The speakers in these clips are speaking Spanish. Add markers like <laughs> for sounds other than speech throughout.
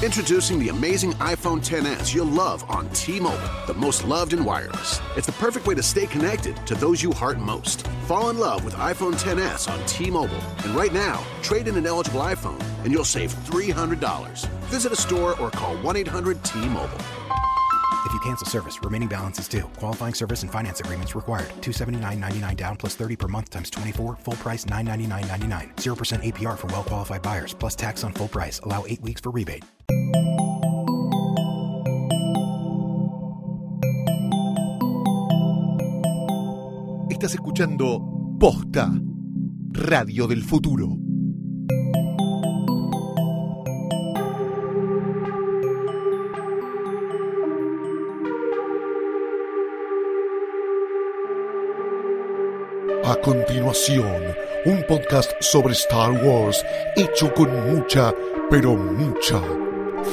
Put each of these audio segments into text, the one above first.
Introducing the amazing iPhone 10s you'll love on T-Mobile, the most loved in wireless. It's the perfect way to stay connected to those you heart most. Fall in love with iPhone 10s on T-Mobile, and right now, trade in an eligible iPhone and you'll save $300. Visit a store or call 1-800-T-Mobile. If you cancel service, remaining balance is due. Qualifying service and finance agreements required. 279.99 down plus 30 per month times 24. Full price 999.99. 0% APR for well qualified buyers plus tax on full price. Allow 8 weeks for rebate. Estás escuchando Posta, Radio del Futuro. A continuación, un podcast sobre Star Wars hecho con mucha, pero mucha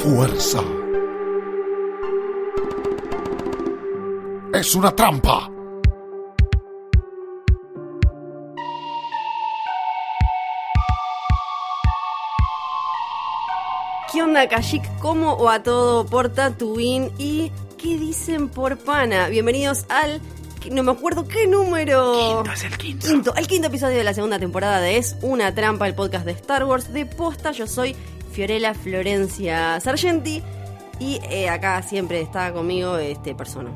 fuerza. Es una trampa. ¿Qué onda, Kashik? ¿Cómo o a todo por Tatooine? ¿Y qué dicen por Pana? Bienvenidos al... No me acuerdo qué número. Quinto es el quinto. Quinto, al quinto episodio de la segunda temporada de Es una trampa, el podcast de Star Wars de posta. Yo soy Fiorella Florencia Sargenti y eh, acá siempre está conmigo este persona.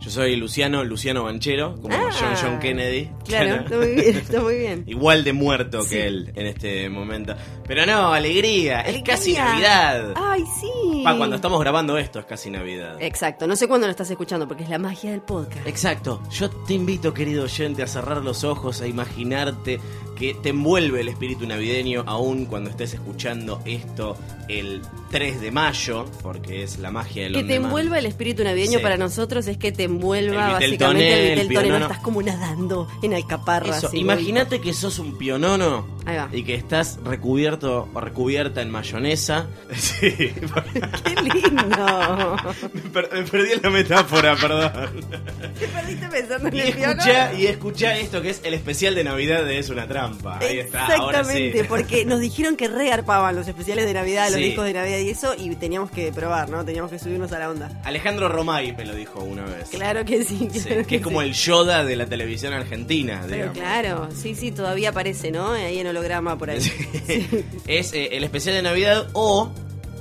Yo soy Luciano, Luciano Banchero, como Ah. John John Kennedy. Claro, está muy bien, está muy bien. <laughs> Igual de muerto Sí. que él en este momento. Pero no, alegría, es casi Navidad. Ay, sí. Pa, cuando estamos grabando esto es casi Navidad. Exacto, no sé cuándo lo estás escuchando porque es la magia del podcast. Exacto. Yo te invito, querido oyente, a cerrar los ojos, a imaginarte que te envuelve el espíritu navideño aún cuando estés escuchando esto el 3 de mayo, porque es la magia del Que te envuelva el espíritu navideño Sí. para nosotros es que te envuelva El básicamente el el no pionono. estás como nadando en alcaparras. Eso, imagínate que sos un pionono Ahí va. y que estás recubierto o recubierta en mayonesa. <laughs> Sí. ¡Qué lindo! <laughs> me, per- me perdí la metáfora, perdón. <laughs> ¿Te perdiste pensando en Y el escucha, y escucha esto que es el especial de Navidad de Es una trampa. Ahí está, ahora sí. Exactamente, porque nos dijeron que rearpaban los especiales de Navidad, los Sí. discos de Navidad y eso, y teníamos que probar, ¿no? Teníamos que subirnos a la onda. Alejandro Romay me lo dijo una vez. Claro que sí, que es como sí. el Yoda de la televisión argentina, Pero digamos. claro, sí, sí, todavía aparece, ¿no? Ahí en holograma por ahí. <laughs> Es eh, el especial de Navidad o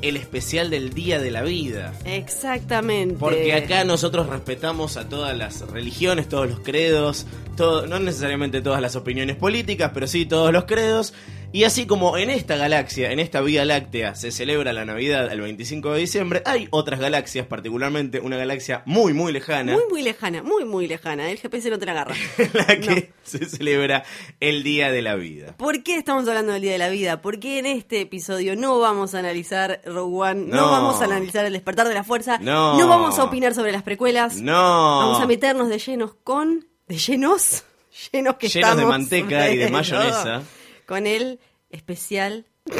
el especial del Día de la Vida. Exactamente. Porque acá nosotros respetamos a todas las religiones, todos los credos, todo, no necesariamente todas las opiniones políticas, pero sí todos los credos. Y así como en esta galaxia, en esta Vía Láctea, se celebra la Navidad el 25 de diciembre, hay otras galaxias, particularmente una galaxia muy, muy lejana, Muy, muy lejana, muy, muy lejana. El GPS no te la agarra. <laughs> la que se celebra el Día de la Vida. ¿Por qué estamos hablando del Día de la Vida? Porque en este episodio no vamos a analizar Rogue One, no, No. vamos a analizar El Despertar de la Fuerza, No. vamos a opinar sobre las precuelas, No. vamos a meternos de llenos con... ¿De llenos? <laughs> Llenos que Llenos de estamos. manteca y de <laughs> mayonesa. Con el especial... <laughs>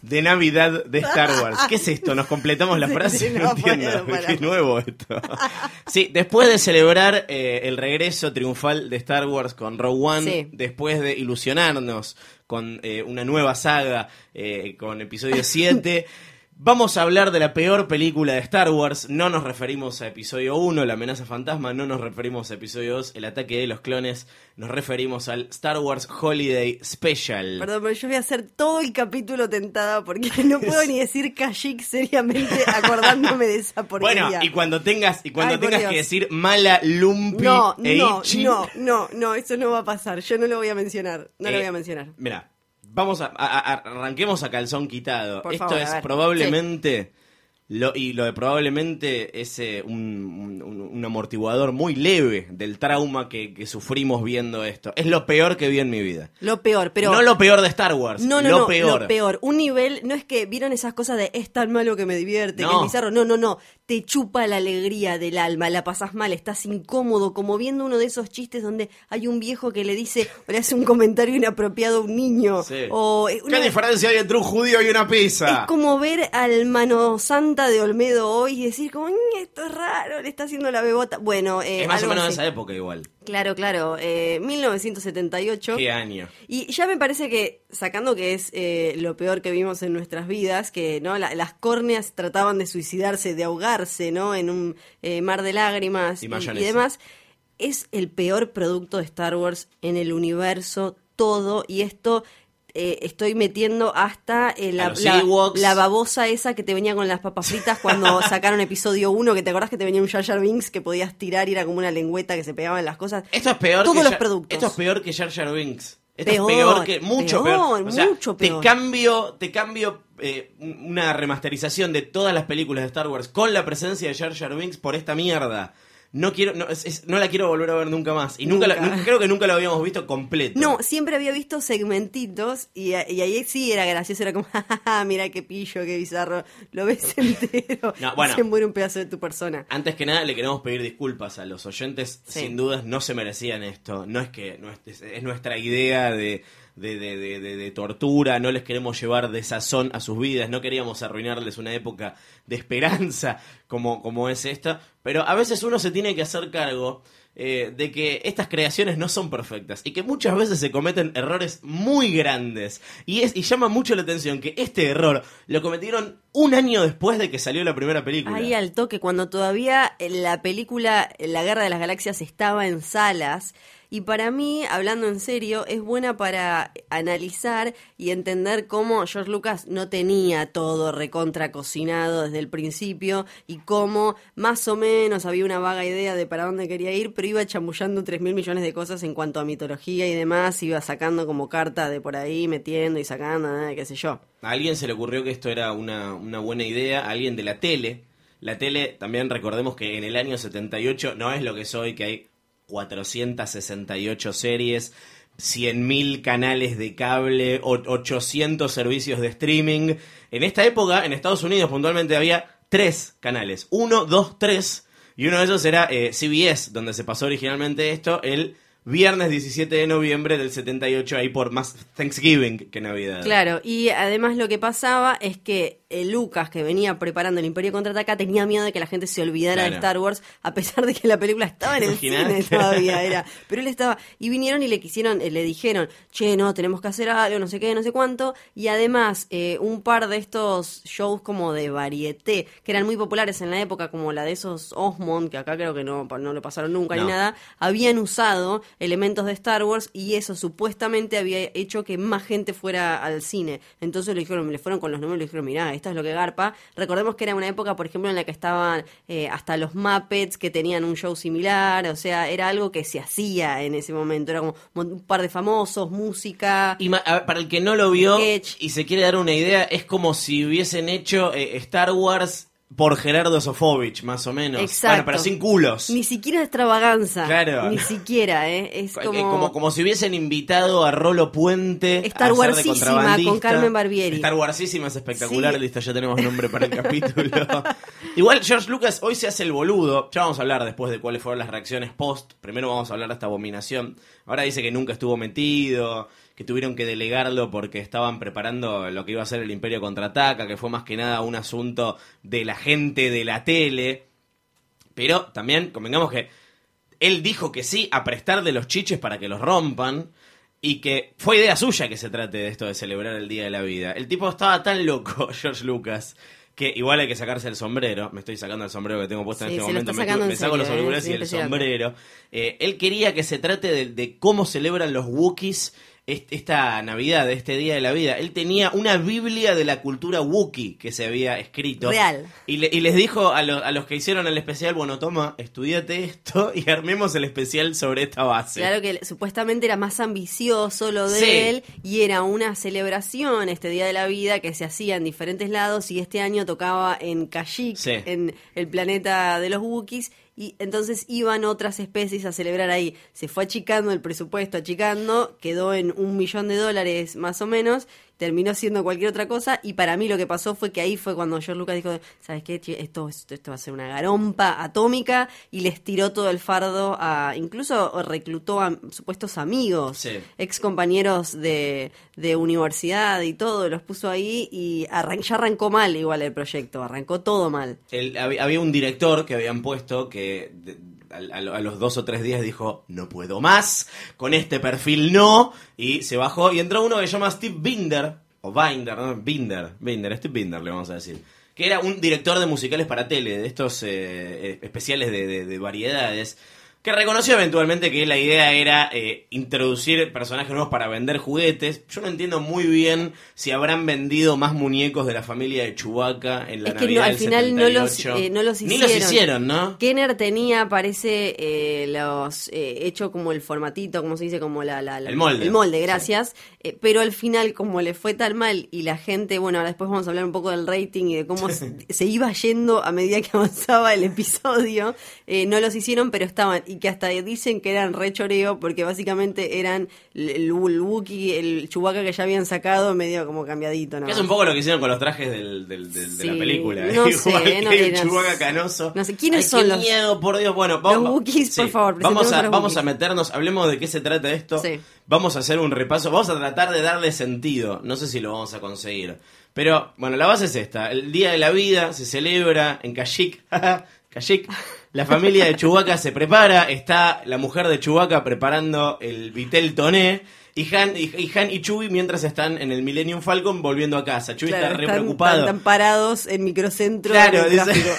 De Navidad de Star Wars. ¿Qué es esto? Nos completamos la frase. sí, no, no entiendo. Qué nuevo esto. Sí, después de celebrar eh, el regreso triunfal de Star Wars con Rogue One, Sí. después de ilusionarnos con eh, una nueva saga eh, con episodio 7. <laughs> Vamos a hablar de la peor película de Star Wars. No nos referimos a episodio 1, La amenaza fantasma. No nos referimos a episodio 2, El ataque de los clones. Nos referimos al Star Wars Holiday Special. Perdón, pero yo voy a hacer todo el capítulo tentada porque no puedo ni decir Kashyyyk seriamente acordándome de esa <laughs> porquería. Bueno, y cuando tengas, y cuando Ay, tengas que decir mala lumpi No, e no, no, no, no, eso no va a pasar. Yo no lo voy a mencionar. No lo eh, voy a mencionar. Mira, vamos a, a- a- arranquemos a calzón quitado. Por Esto favor, a es ver. probablemente lo, y lo de probablemente es eh, un, un- un amortiguador muy leve del trauma que, que sufrimos viendo esto. Es lo peor que vi en mi vida. Lo peor, pero. no lo peor de Star Wars, No, no, lo no, peor. lo peor. Un nivel, no es que vieron esas cosas de es tan malo que me divierte, que No. es bizarro. No, no, no. Te chupa la alegría del alma, la pasas mal, estás incómodo, como viendo uno de esos chistes donde hay un viejo que le dice, o le hace un comentario inapropiado a un niño. Sí. O, eh, ¿Qué una- diferencia hay entre un judío y una pizza? Es como ver al manosante punta de Olmedo hoy y decir como, "Mm, esto es raro, le está haciendo la bebota. Bueno, eh, es más o menos de esa época igual. Claro, claro, eh, 1978. ¿Qué año? Y ya me parece que, sacando que es eh, lo peor que vimos en nuestras vidas, que no La- las córneas trataban de suicidarse, de ahogarse, ¿no? En un eh, mar de lágrimas Y y, mayonesa. y demás, es el peor producto de Star Wars en el universo, todo, y esto... eh, estoy metiendo hasta la, la- babosa esa que te venía con las papas fritas cuando <laughs> sacaron episodio 1, que te acordás que te venía un Jar Jar Binks que podías tirar y era como una lengüeta que se pegaba en las cosas. Esto es peor Todos que los Jar- productos. Esto es peor que Jar Jar Binks. Esto Peor, es peor que mucho peor. peor, O sea, mucho peor. Te cambio, te cambio eh, una remasterización de todas las películas de Star Wars con la presencia de Jar Jar Binks por esta mierda. No quiero, no, es- es- no la quiero volver a ver nunca más. Y nunca, la- Nunca. nu- creo que nunca lo habíamos visto completo. No, siempre había visto segmentitos y, y ahí sí era gracioso, era como, <laughs> "Ja, mira qué pillo, qué bizarro, lo ves <laughs> entero, No, bueno. se muere un pedazo de tu persona. Antes que nada le queremos pedir disculpas a los oyentes, Sí. sin dudas no se merecían esto, no es que no es- es nuestra idea de, de, de- de- tortura, no les queremos llevar desazón a sus vidas, no queríamos arruinarles una época de esperanza como, como es esta, pero a veces uno se tiene que hacer cargo eh, de que estas creaciones no son perfectas y que muchas veces se cometen errores muy grandes y, es, y llama mucho la atención que este error lo cometieron un año después de que salió la primera película. Ahí al toque, cuando todavía la película La Guerra de las Galaxias estaba en salas. Y para mí, hablando en serio, es buena para analizar y entender cómo George Lucas no tenía todo recontra cocinado desde el principio y cómo más o menos había una vaga idea de para dónde quería ir, pero iba chambullando tres mil millones de cosas en cuanto a mitología y demás, iba sacando como carta de por ahí, metiendo y sacando, eh, qué sé yo. A alguien se le ocurrió que esto era una, una buena idea, a alguien de la tele. La tele, también recordemos que en el año 78 no es lo que es hoy, que hay 468 series, 100.000 canales de cable, o- 800 servicios de streaming. En esta época, en Estados Unidos puntualmente había tres canales, uno, dos, tres, y uno de esos era eh, CBS, donde se pasó originalmente esto, el viernes 17 de noviembre del 78, ahí por más Thanksgiving que Navidad. Claro, y además lo que pasaba es que eh, Lucas, que venía preparando el Imperio Contraataca, tenía miedo de que la gente se olvidara de. Star Wars, a pesar de que la película estaba en el cine todavía, <laughs> era. Pero él estaba, y vinieron y le quisieron, eh, le dijeron, che, no, tenemos que hacer algo, no sé qué, no sé cuánto, y además eh, un par de estos shows como de varieté, que eran muy populares en la época, como la de esos Osmond, que acá creo que no, no lo pasaron nunca No. ni nada, habían usado elementos de Star Wars y eso supuestamente había hecho que más gente fuera al cine. Entonces le dijeron, le fueron con los números y le dijeron, mirá, esto es lo que garpa. Recordemos que era una época, por ejemplo, en la que estaban eh, hasta los Muppets que tenían un show similar, o sea, era algo que se hacía en ese momento, era como un par de famosos, música. Y para el que no lo vio Sketch. y se quiere dar una idea, es como si hubiesen hecho eh, Star Wars por Gerardo Sofovich, más o menos. Exacto. Bueno, pero sin culos. Ni siquiera extravaganza. Claro. Ni siquiera, ¿eh? Es como... como... como si hubiesen invitado a Rolo Puente Star Warsísima, con Carmen Barbieri. Star Warsísima es espectacular, Sí. listo, ya tenemos nombre para el capítulo. <laughs> Igual George Lucas hoy se hace el boludo. Ya vamos a hablar después de cuáles fueron las reacciones post. Primero vamos a hablar de esta abominación. Ahora dice que nunca estuvo metido, que tuvieron que delegarlo porque estaban preparando lo que iba a ser el Imperio Contraataca, que fue más que nada un asunto de la gente de la tele. Pero también convengamos que él dijo que sí a prestar de los chiches para que los rompan y que fue idea suya que se trate de esto de celebrar el Día de la Vida. El tipo estaba tan loco, <laughs> George Lucas, que igual hay que sacarse el sombrero. Me estoy sacando el sombrero que tengo puesto en este momento. Me, saco los ¿eh? auriculares y el sombrero. Eh, él quería que se trate de, de cómo celebran los Wookiees esta Navidad, este Día de la Vida. Él tenía una Biblia de la cultura Wookiee que se había escrito. Real. Y, le- y les dijo a, lo- a los que hicieron el especial, bueno, toma, estudiate esto y armemos el especial sobre esta base. Claro que supuestamente era más ambicioso lo de Sí. él y era una celebración este Día de la Vida que se hacía en diferentes lados y este año tocaba en Kashyyyk, Sí. en el planeta de los Wookiees y entonces iban otras especies a celebrar ahí. Se fue achicando el presupuesto, achicando, quedó en un millón de dólares más o menos terminó siendo cualquier otra cosa y para mí lo que pasó fue que ahí fue cuando George Lucas dijo, ¿sabes qué? Esto, esto, esto va a ser una garompa atómica y les tiró todo el fardo a, incluso reclutó a supuestos amigos, Sí. ex compañeros de, de universidad y todo, los puso ahí y arran- ya arrancó mal igual el proyecto, arrancó todo mal. El- había un director que habían puesto que de- a, a- los dos o tres días dijo, no puedo más, con este perfil no, y se bajó y entró uno que se llama Steve Binder, o Binder, ¿no? Binder, Binder, Steve Binder le vamos a decir, que era un director de musicales para tele, de estos eh, eh, especiales de- de variedades, que reconoció eventualmente que la idea era eh, introducir personajes nuevos para vender juguetes. Yo no entiendo muy bien si habrán vendido más muñecos de la familia de Chewbacca en la Es que no, Navidad al del final no los, 78. eh, no los Ni hicieron. los hicieron, ¿no? Kenner tenía, parece, eh, los eh, hecho como el formatito, como se dice, como la, la- la- El molde. El molde, gracias. Pero al final, como le fue tan mal y la gente, bueno, ahora después vamos a hablar un poco del rating y de cómo <laughs> se, se iba yendo a medida que avanzaba el episodio, no los hicieron, pero estaban, y que hasta dicen que eran re choreo porque básicamente eran el, Wookiee, el Chewbacca que ya habían sacado medio como cambiadito, ¿no? Que es un poco lo que hicieron con los trajes del, del- del- de la película. no <laughs> Igual sé, que no. Chewbacca canoso. No sé, ¿quiénes Ay, son qué los- miedo, por Dios. Bueno, vamos, Wookiees, por favor, Vamos a, a los vamos a meternos, hablemos de qué se trata esto. Sí. Vamos a hacer un repaso. Vamos a tratar de darle sentido. No sé si lo vamos a conseguir. Pero, bueno, la base es esta. El Día de la Vida se celebra en Kashyyyk. <laughs> Kashyyyk. La familia de Chewbacca se prepara. Está la mujer de Chewbacca preparando el vitel toné. Y Han, y, y Han y Chewie mientras están en el Millennium Falcon volviendo a casa. Chewie Claro, está re están, preocupado. están- parados en microcentro Claro, del dice-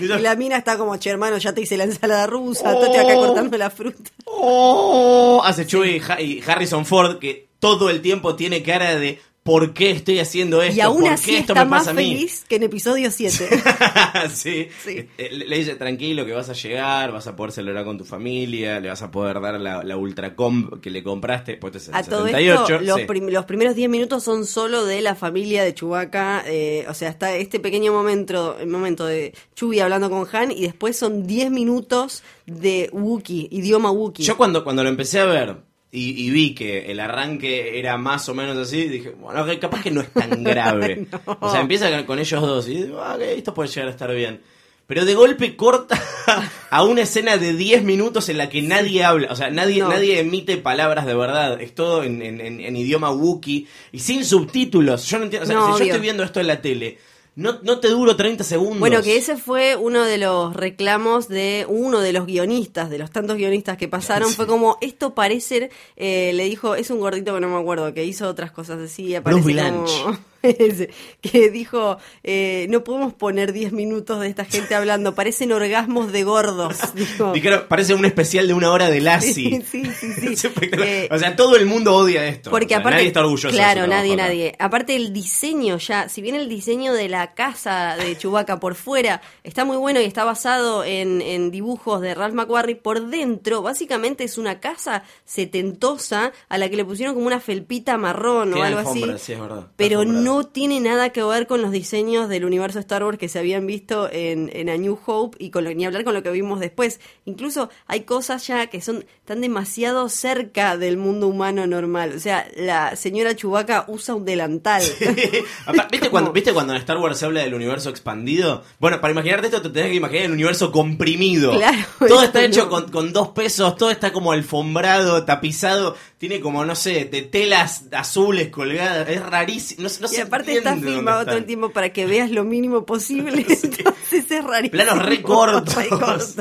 y <laughs> <laughs> la mina está como, che hermano, ya te hice la ensalada rusa, estoy acá Oh. cortando la fruta. ¡Oh! Hace Chewie y Harrison Ford que todo el tiempo tiene cara de ¿por qué estoy haciendo esto? y aún ¿Por así qué esto está me más pasa a mí? feliz que en episodio 7. <laughs> sí. Sí. Eh, Le dice, tranquilo que vas a llegar, vas a poder celebrar con tu familia, le vas a poder dar la, la Ultracom que le compraste, pues es el A todo 78. esto, los, sí. prim- los primeros 10 minutos son solo de la familia de Chewbacca. eh, o sea, está este pequeño momento, el momento de Chewie hablando con Han y después son 10 minutos de Wookiee, idioma Wookiee. Yo cuando, cuando lo empecé a ver y, y vi que el arranque era más o menos así, dije, bueno, capaz que no es tan grave. <laughs> No. O sea, empieza con- ellos dos y digo, ah, ok, esto puede llegar a estar bien. Pero de golpe corta <laughs> a una escena de 10 minutos en la que nadie habla, o sea, nadie, No. nadie emite palabras de verdad, es todo en, en- en- en idioma Wookiee y sin subtítulos. Yo no entiendo, o sea, No, si yo estoy viendo esto en la tele, no, no te duro 30 segundos. Bueno, que ese fue uno de los reclamos de uno de los guionistas, de los tantos guionistas que pasaron. <laughs> Fue como, esto parece, eh, le dijo, es un gordito que no me acuerdo, que hizo otras cosas así. Bruce como- <laughs> <laughs> Que dijo, eh, no podemos poner 10 minutos de esta gente hablando, parecen orgasmos de gordos. <laughs> Dijo. Dijeron, parece un especial de una hora de Lassie. Sí, sí, sí, sí. <laughs> Es espectacular. Eh, o sea, todo el mundo odia esto. Porque O sea, aparte, nadie está orgulloso. claro, nadie, acá. nadie. Aparte el diseño ya, si bien el diseño de la casa de Chewbacca por fuera está muy bueno y está basado en, en dibujos de Ralph McQuarrie, por dentro básicamente es una casa setentosa a la que le pusieron como una felpita marrón o algo así. sí, es verdad. Pero alfombrada. No tiene nada que ver con los diseños del universo Star Wars que se habían visto en, en A New Hope y con lo- ni hablar con lo que vimos después. Incluso hay cosas ya que son tan demasiado cerca del mundo humano normal. O sea, la señora Chewbacca usa un delantal. <laughs> ¿Viste, cuando, ¿Viste cuando en Star Wars se habla del universo expandido? Bueno, para imaginarte esto te tenés que imaginar el universo comprimido. Claro, todo está hecho no. con, con dos pesos, todo está como alfombrado, tapizado, tiene como, no sé, de telas azules colgadas, es rarísimo. No, se aparte está filmado todo el tiempo para que veas lo mínimo posible. <laughs> Entonces es rarísimo. Planos re cortos. Re cortos.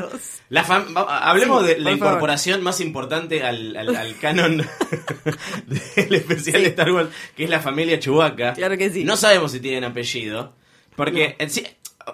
La hablemos Sí, de la favor. incorporación más importante al, al- al canon <laughs> del especial de Star Wars, que es la familia Chewbacca. Claro que sí. No sabemos si tienen apellido, porque en sí-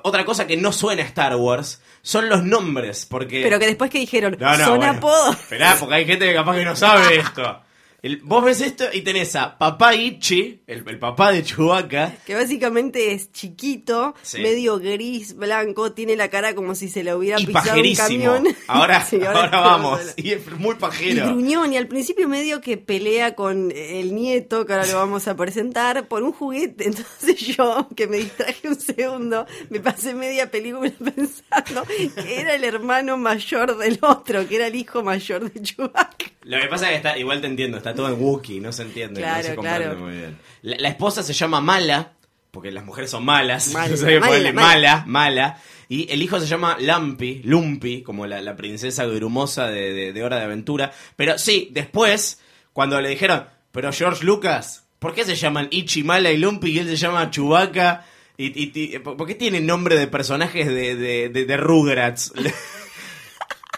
otra cosa que no suena a Star Wars son los nombres, porque... Pero que después que dijeron, No, no, son bueno. apodos. Esperá, porque hay gente que capaz que no sabe <laughs> esto. El- vos ves esto y tenés a Papá Ichi, el, el papá de Chewbacca, Que básicamente es chiquito, Sí. medio gris, blanco, tiene la cara como si se le hubiera y pisado un pajerísimo. camión. <laughs> Ahora, Sí, ahora, vamos. Y es muy Y pajero. gruñón, y al principio medio que pelea con el nieto, que ahora lo vamos a presentar, por un juguete. <laughs> Entonces yo, que me distraje un segundo, me pasé media película <laughs> pensando que era el hermano mayor del otro, que era el hijo mayor de Chewbacca. Lo que pasa es que está, igual te entiendo, está todo en Wookiee, no se entiende, no se comprende claro. muy bien. La, la esposa se llama Mala, porque las mujeres son malas, Mala, <laughs> hay que mala, ponerle mala. mala, mala. Y el hijo se llama Lumpy, Lumpy, como la, la princesa grumosa de, de- de Hora de Aventura. Pero sí, después, cuando le dijeron, pero George Lucas, ¿por qué se llaman Ichi, Mala y Lumpy y él se llama Chewbacca? Y, y- y- ¿Por qué tiene nombre de personajes de, de, de, de Rugrats? <laughs>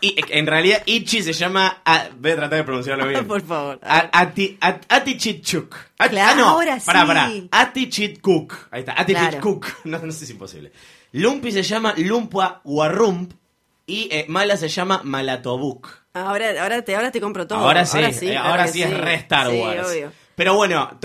Y en realidad Ichi se llama. ah, voy a tratar de pronunciarlo bien. <laughs> Por favor. A- Ati, At- Atichichuk. At- Claro, ah, no, ahora pará, sí. pará. Atichitkuk. Ahí está, Atichitkuk. Claro. No, no sé si es imposible. Lumpi se llama Lumpua Warrump. Y eh, Mala se llama Malatobuk. Ahora, ahora, te, ahora te compro todo. Ahora sí, eh, ahora sí es re Star Sí, Wars. obvio. Pero bueno,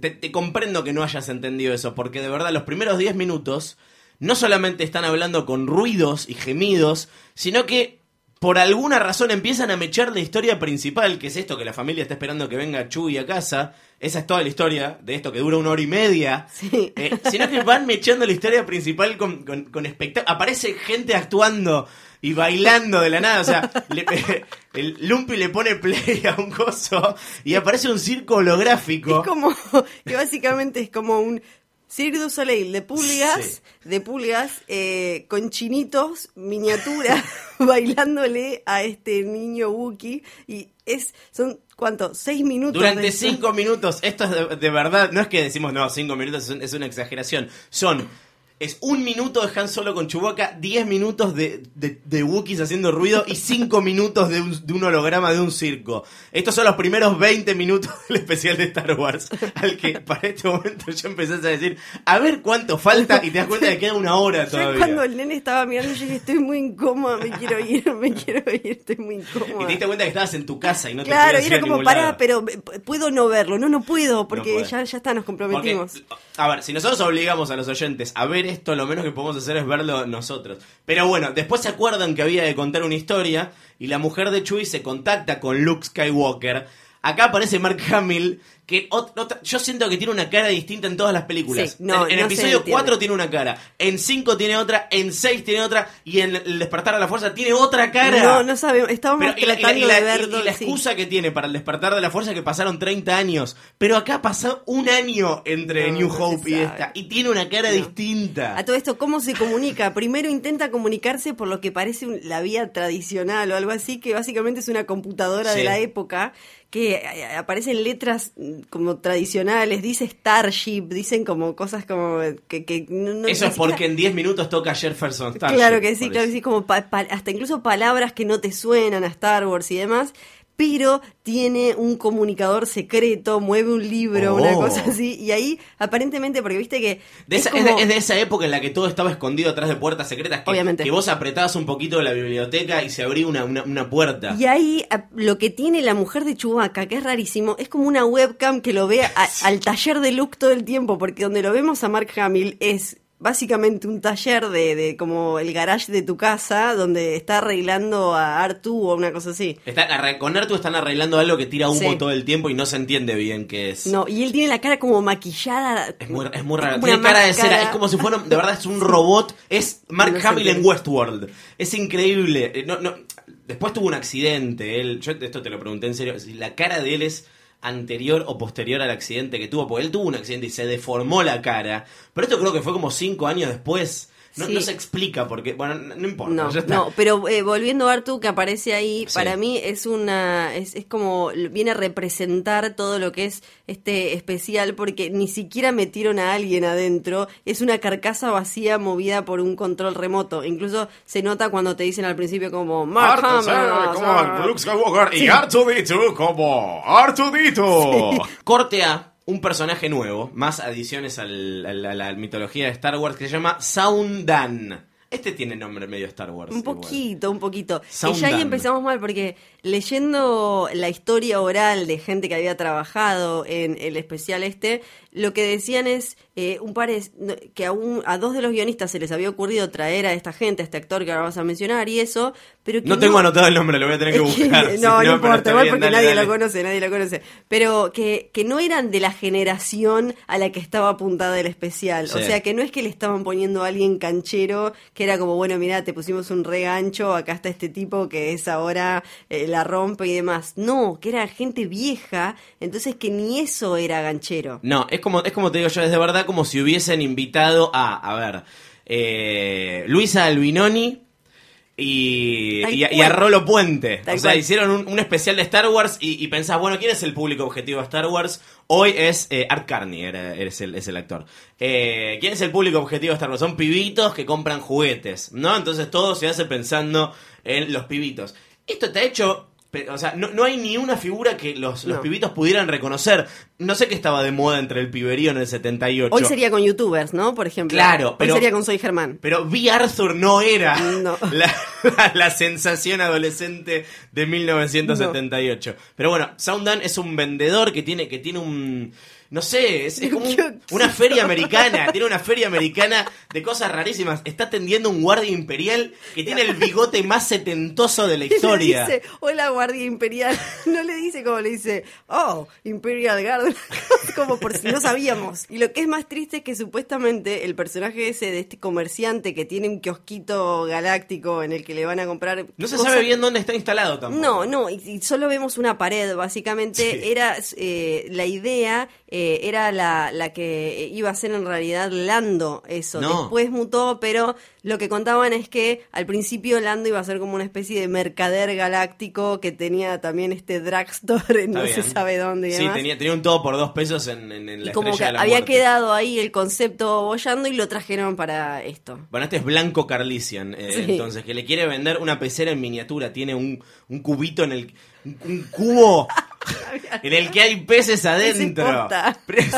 te comprendo que no hayas entendido eso, porque de verdad los primeros 10 minutos no solamente están hablando con ruidos y gemidos, sino que por alguna razón empiezan a mechar la historia principal, que es esto que la familia está esperando que venga Chuy a casa. Esa es toda la historia de esto que dura una hora y media. Sí. Eh, sino que van mechando la historia principal con, con, con Aparece gente actuando y bailando de la nada. O sea, le- <laughs> el Lumpy le pone play a un coso y aparece un circo holográfico. Es como, que básicamente es como un Cirque du Soleil de pulgas, de pulgas, eh, con chinitos, miniatura, <laughs> bailándole a este niño Wookie. Y es, son, ¿cuánto? Seis minutos. Durante de cinco minutos, esto es de, de verdad, no es que decimos, no, cinco minutos es, un- es una exageración. Son, es un minuto de Han Solo con Chewbacca, diez minutos de, de, de Wookiees haciendo ruido y cinco <laughs> minutos de un, de un holograma de un circo. Estos son los primeros 20 minutos del especial de Star Wars, al que para este momento ya empezás a decir, a ver cuánto falta y te das cuenta de que queda una hora Yo todavía. cuando el nene estaba mirando, yo dije, estoy muy incómoda, me quiero ir, me quiero ir, estoy muy Y incómoda. te diste cuenta que estabas en tu casa y no te Claro, y era como, pará, lado. pero eh, puedo no verlo. No, no puedo, porque ya, ya está, nos Porque, comprometimos. a ver, si nosotros obligamos a los oyentes a ver esto, lo menos que podemos hacer es verlo nosotros. Pero bueno, después se acuerdan que había que contar una historia y la mujer de Chewie se contacta con Luke Skywalker. Acá aparece Mark Hamill, que ot- otra- yo siento que tiene una cara distinta en todas las películas. Sí, no, en en no se episodio entiende. 4 tiene una cara, en 5 tiene otra, en 6 tiene otra y en El despertar a la fuerza tiene otra cara. No, no sabemos, estábamos Pero, y la- tratando y la- de ver y- y la sí. excusa que tiene para el despertar de la fuerza es que pasaron 30 años. Pero acá pasó un año entre No, New Hope y esta. Y tiene una cara distinta. A todo esto, ¿cómo se comunica? Primero intenta comunicarse por lo que parece un- la vía tradicional o algo así, que básicamente es una computadora Sí. de la época, que eh, aparecen letras mm, como tradicionales, dice Starship, dicen como cosas como que... que no- no- Eso es porque en 10 minutos toca Jefferson Starship. Claro que sí, claro que sí, como pa- pa- hasta incluso palabras que no te suenan a Star Wars y demás, pero tiene un comunicador secreto, mueve un libro, una Oh. cosa así, y ahí aparentemente, porque viste que... De esa- es es, de, como- es de esa época en la que todo estaba escondido atrás de puertas secretas. Que, Obviamente. que vos apretabas un poquito de la biblioteca y se abría una, una, una puerta. Y ahí lo que tiene la mujer de Chewbacca, que es rarísimo, es como una webcam que lo ve a- <laughs> al taller de Luke todo el tiempo, porque donde lo vemos a Mark Hamill es básicamente un taller de, de como el garage de tu casa, donde está arreglando a Artu o una cosa así. Arre- con Artu están arreglando algo que tira humo Sí. todo el tiempo y no se entiende bien qué es. No, y él tiene la cara como maquillada. Es muy, es muy raro. como Tiene cara de cera. Es como si fuera. De verdad, es un robot. Es Mark No Hamill en. Westworld. Es increíble. Eh, No, no, después tuvo un accidente. Él, yo esto te lo pregunté en serio. La cara de él es anterior o posterior al accidente que tuvo. Porque él tuvo un accidente y se deformó la cara. Pero esto creo que fue como cinco años después. No, Sí. no se explica porque. Bueno, no, importa. No, pero eh, volviendo a Artu que aparece ahí, Sí. para mí es una, es, es como, viene a representar todo lo que es este especial, porque ni siquiera metieron a alguien adentro, es una carcasa vacía movida por un control remoto, incluso se nota cuando te dicen al principio como, Mark Artu, como ah". Luke Skywalker y Artudito como Artudito. Corte a un personaje nuevo, más adiciones al- al- a la mitología de Star Wars, que se llama Saundan. Este tiene nombre medio Star Wars. Un igual. poquito, un poquito. Y Sound ya ahí empezamos mal porque leyendo la historia oral de gente que había trabajado en el especial este, lo que decían es eh, un par es no, que a, un, a dos de los guionistas se les había ocurrido traer a esta gente, a este actor que ahora vas a mencionar y eso, pero que No tengo anotado el nombre, lo voy a tener que buscar. <laughs> <laughs> si no, no, pero importa, igual porque dale, nadie dale. lo conoce, nadie lo conoce. Pero que, que no eran de la generación a la que estaba apuntada el especial. O sea, que no es que le estaban poniendo a alguien canchero, que era como, bueno, mira, te pusimos un regancho, acá está este tipo que es ahora eh, la rompe y demás. No, que era gente vieja, entonces que ni eso era ganchero. No, es como, es como te digo yo, es de verdad como si hubiesen invitado a, a ver, eh, Luisa Albinoni y, y, a- cual. y a Rolo Puente. Tal o sea, cual. hicieron un, un especial de Star Wars y, y pensás, bueno, ¿quién es el público objetivo de Star Wars? Hoy es eh, Art Carney, era, es, el, es el actor. Eh, ¿Quién es el público objetivo de Star Wars? Son pibitos que compran juguetes, ¿no? Entonces todo se hace pensando en los pibitos. Esto está hecho... O sea, no, no hay ni una figura que los, los No. pibitos pudieran reconocer. No sé qué estaba de moda entre el piberío en el 78. Hoy sería con youtubers, ¿no? Por ejemplo. Claro, pero- Hoy sería con Soy Germán. Pero V. Arthur no era No. <laughs> La, la- la sensación adolescente de 1978. Pero bueno, Soundan es un vendedor que tiene, que tiene un... No sé, es, es <laughs> como un- una feria americana. <laughs> Tiene una feria americana de cosas rarísimas. Está atendiendo un guardia imperial que tiene el bigote más setentoso de la <laughs> historia. Le dice, hola Guardia Imperial. No le dice como le dice, oh, Imperial Guard. como por si no sabíamos. Y lo que es más triste es que supuestamente el personaje ese de este comerciante que tiene un kiosquito galáctico en el que le van a comprar. No se cosas- sabe bien dónde está instalado tampoco. No, no, y, y solo vemos una pared, básicamente. Sí. Era eh, la idea, eh, era la, la que iba a ser en realidad Lando, eso. No. Después mutó, pero lo que contaban es que al principio Lando iba a ser como una especie de mercader galáctico que tenía también este drugstore, <laughs> en no se sabe dónde y Sí, demás. tenía, tenía un todo por dos pesos en, en- en la y como que estrella de la había muerte. quedado ahí el concepto bollando y lo trajeron para esto. Bueno, este es Blanco Carlisian, eh, Sí. entonces, que le quiere vender una pecera en miniatura. Tiene un, un cubito en el. Un, un cubo <laughs> en el que hay peces adentro.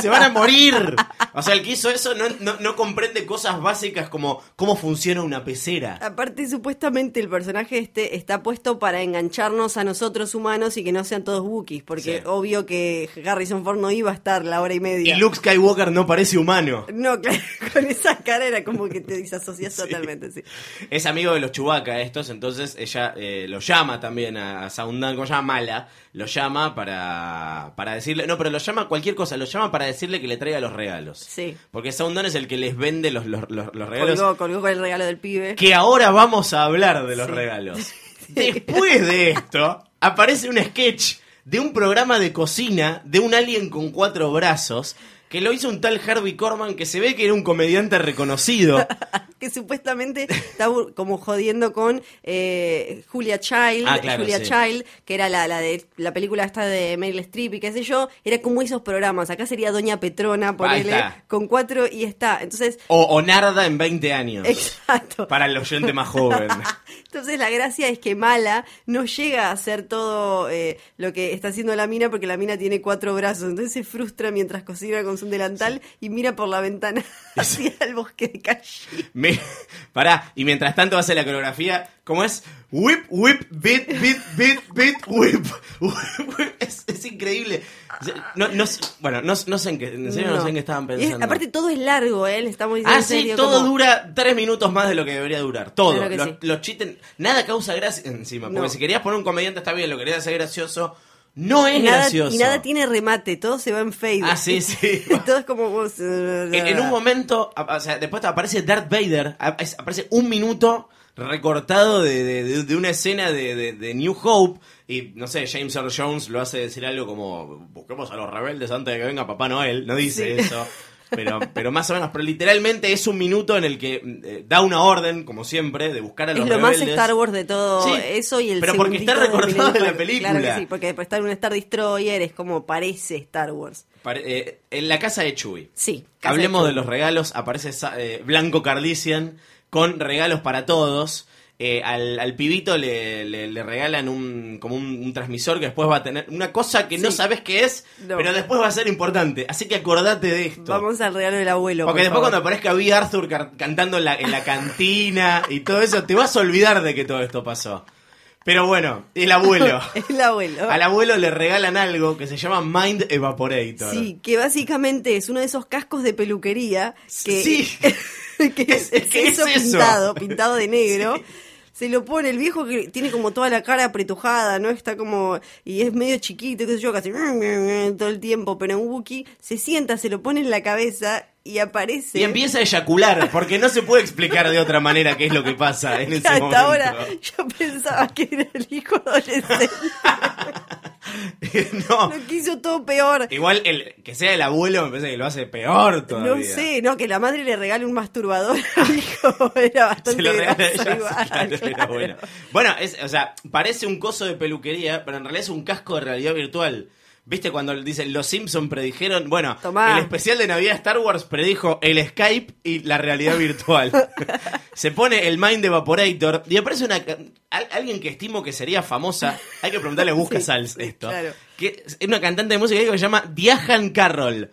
Se van a morir. O sea, el que hizo eso no, no, no comprende cosas básicas como cómo funciona una pecera. Aparte, supuestamente el personaje este está puesto para engancharnos a nosotros humanos y que no sean todos Wookiees, porque Sí. obvio que Harrison Ford no iba a estar la hora y Y media. Luke Skywalker no parece humano. No, <laughs> claro, con esa cara era como que te disasocias <laughs> totalmente, sí. Es amigo de los Chewbacca estos, entonces ella eh, lo llama también a, a Saundan, como llama Mala, lo llama para, para decirle, no, pero lo llama cualquier cosa, lo llama para decirle que le traiga los regalos. Sí. Porque Saundan es el que les vende los, los, los- los regalos. Colgó, colgó con el regalo del pibe. Que ahora vamos a hablar de los Sí. regalos. <laughs> Después de esto, aparece un sketch de un programa de cocina de un alien con cuatro brazos que lo hizo un tal Harvey Korman que se ve que era un comediante reconocido. <laughs> que supuestamente está como jodiendo con eh, Julia Child, Ah, claro, Julia sí. Child, que era la, la de la película esta de Meryl Streep y qué sé yo, era como esos programas. Acá sería Doña Petrona, ponele, con cuatro y está. Entonces, O, o Narda en 20 años. exacto. Para el oyente más joven. <laughs> Entonces la gracia es que Mala no llega a hacer todo eh, lo que está haciendo la mina porque la mina tiene cuatro brazos. Entonces se frustra mientras cocina con su delantal y mira por la ventana <laughs> hacia el bosque de calle. Me- <laughs> pará, y mientras tanto hace la coreografía, ¿cómo es? Whip, whip, beat, beat, beat, beat, whip. Es, es increíble. No, no bueno, no, no sé en qué, en serio no, sé en qué estaban es- pensando. aparte todo es largo, ¿eh? Le estamos diciendo Ah, sí, serio, todo como- dura tres minutos más de lo que debería durar. Todo. Claro los, sí. los chistes, nada causa gracia encima. Porque si querías poner un comediante está bien, lo querías hacer gracioso, no es Y nada, gracioso. y nada tiene remate, todo se va en fade. Ah, sí, sí. <laughs> todo es como... En, en un momento, a- o sea, después aparece Darth Vader, aparece un minuto recortado de, de- una escena de, de- New Hope y no sé, James Earl Jones lo hace decir algo como busquemos a los rebeldes antes de que venga Papá Noel, no dice Sí. eso. <laughs> Pero, pero más o menos, pero literalmente es un minuto en el que eh, da una orden, como siempre, de buscar a los Es lo más rebeldes. Star Wars de todo Sí, eso y el pero porque está recortado de de la película. Claro que sí, porque después estar en un Star Destroyer es como parece Star Wars. Pare- eh, en la casa de Chewie. Sí. Hablemos de Chewie. los regalos. Aparece eh, Blanco Carlisian con regalos para todos. Eh, al, al pibito le, le- le regalan un, como un, un transmisor que después va a tener una cosa que no sabes qué es, No. pero después va a ser importante. Así que acordate de esto. Vamos al regalo del abuelo. Porque por después favor. cuando aparezca V. Arthur cantando en la, en la cantina y todo eso, te vas a olvidar de que todo esto pasó. Pero bueno, el abuelo. <laughs> El abuelo. Al abuelo le regalan algo que se llama Mind Evaporator. Sí, que básicamente es uno de esos cascos de peluquería que, Sí. <laughs> que es, Es- ¿qué es eso es eso? pintado, pintado de negro. <laughs> Sí. Se lo pone el viejo que tiene como toda la cara apretujada, ¿no? Está como. Y es medio chiquito, qué sé yo, casi. <laughs> todo el tiempo. Pero en Wookiee se sienta, se lo pone en la cabeza y aparece. Y empieza a eyacular, porque no se puede explicar de otra manera qué es lo que pasa en ese Hasta momento. ahora yo pensaba que era el hijo adolescente. <laughs> no. Lo que hizo todo peor. Igual el que sea el abuelo me parece que lo hace peor todavía. No sé, no, que la madre le regale un masturbador al hijo era bastante Se lo ella, igual, <laughs> claro, era claro. bueno. Bueno, es, o sea, parece un coso de peluquería, pero en realidad es un casco de realidad virtual. ¿Viste cuando dicen los Simpsons predijeron? Bueno, Tomá. el especial de Navidad Star Wars predijo el Skype y la realidad virtual. <laughs> Se pone el Mind Evaporator y aparece una al- alguien que estimo que sería famosa. Hay que preguntarle Busca Sí, Sals esto. claro. Que es una cantante de música que se llama Diahan Carroll.